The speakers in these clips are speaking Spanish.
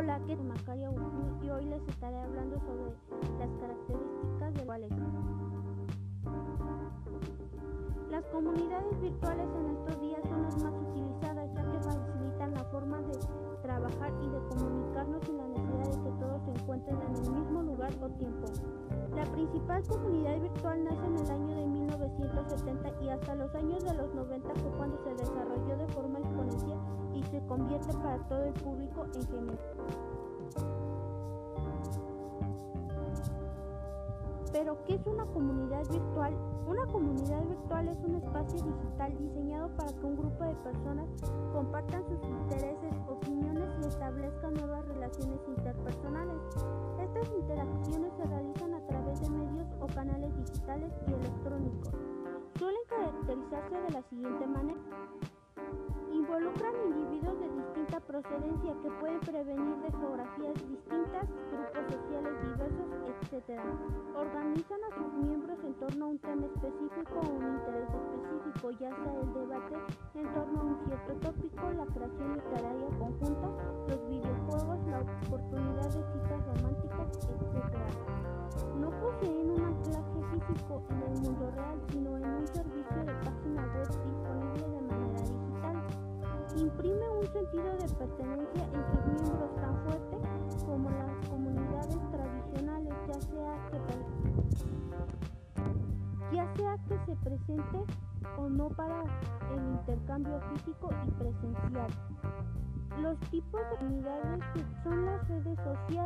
Hola, ¿qué tal? Macario y hoy les estaré hablando sobre las características del wallet. Las comunidades virtuales en estos días son las más utilizadas ya que facilitan la forma de trabajar y de comunicarnos sin la necesidad de que todos se encuentren en el mismo lugar o tiempo. La principal comunidad virtual nace en el año de 1970 y hasta los años de los 90 fue cuando se desarrolló de forma exponencial y se convierte para todo el público en general. Pero, ¿qué es una comunidad virtual? Una comunidad virtual es un espacio digital diseñado para que un grupo de personas compartan sus intereses, opiniones y establezcan nuevas relaciones interpersonales. Canales digitales y electrónicos. Suelen caracterizarse de la siguiente manera. Involucran individuos de distinta procedencia que pueden prevenir de geografías distintas, grupos sociales diversos, etc. Organizan a sus miembros en torno a un tema específico o un interés específico, ya sea el debate en torno a un cierto tópico, la creación literaria conjunta, los físico en el mundo real, sino en un servicio de página web disponible de manera digital. Imprime un sentido de pertenencia en sus miembros tan fuerte como las comunidades tradicionales, ya sea que, ya sea que se presente o no para el intercambio físico y presencial. Los tipos de comunidades son las redes sociales,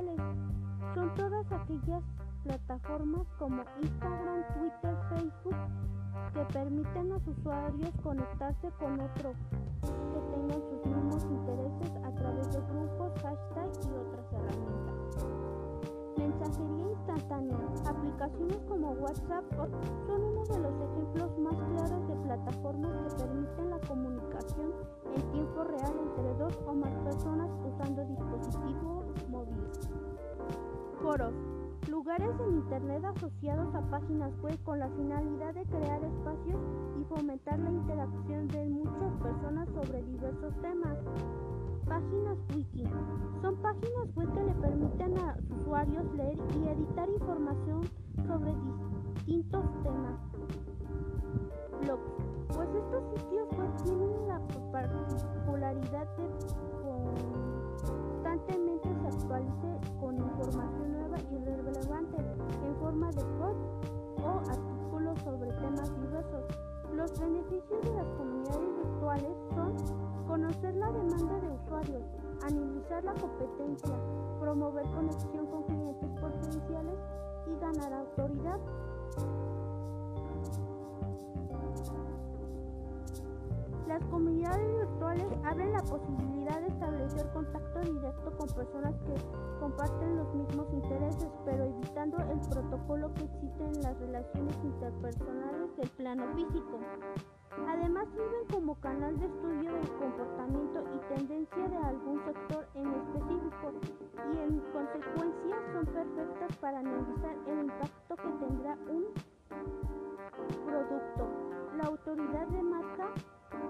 plataformas como Instagram, Twitter, Facebook que permiten a los usuarios conectarse con otros que tengan sus mismos intereses a través de grupos, hashtags y otras herramientas. Mensajería instantánea. Aplicaciones como WhatsApp son uno de los ejemplos más claros de plataformas que permiten la comunicación en tiempo real entre dos o más personas usando dispositivos móviles. Foros lugares en Internet asociados a páginas web con la finalidad de crear espacios y fomentar la interacción de muchas personas sobre diversos temas. Páginas wiki son páginas web que le permiten a usuarios leer y editar información sobre distintos la demanda de usuarios, analizar la competencia, promover conexión con clientes potenciales y ganar autoridad. Las comunidades virtuales abren la posibilidad personas que comparten los mismos intereses, pero evitando el protocolo que existe en las relaciones interpersonales del plano físico. Además sirven como canal de estudio del comportamiento y tendencia de algún sector en específico y en consecuencia son perfectas para analizar el impacto que tendrá un producto, la autoridad de marca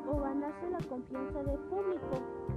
o ganarse la confianza del público.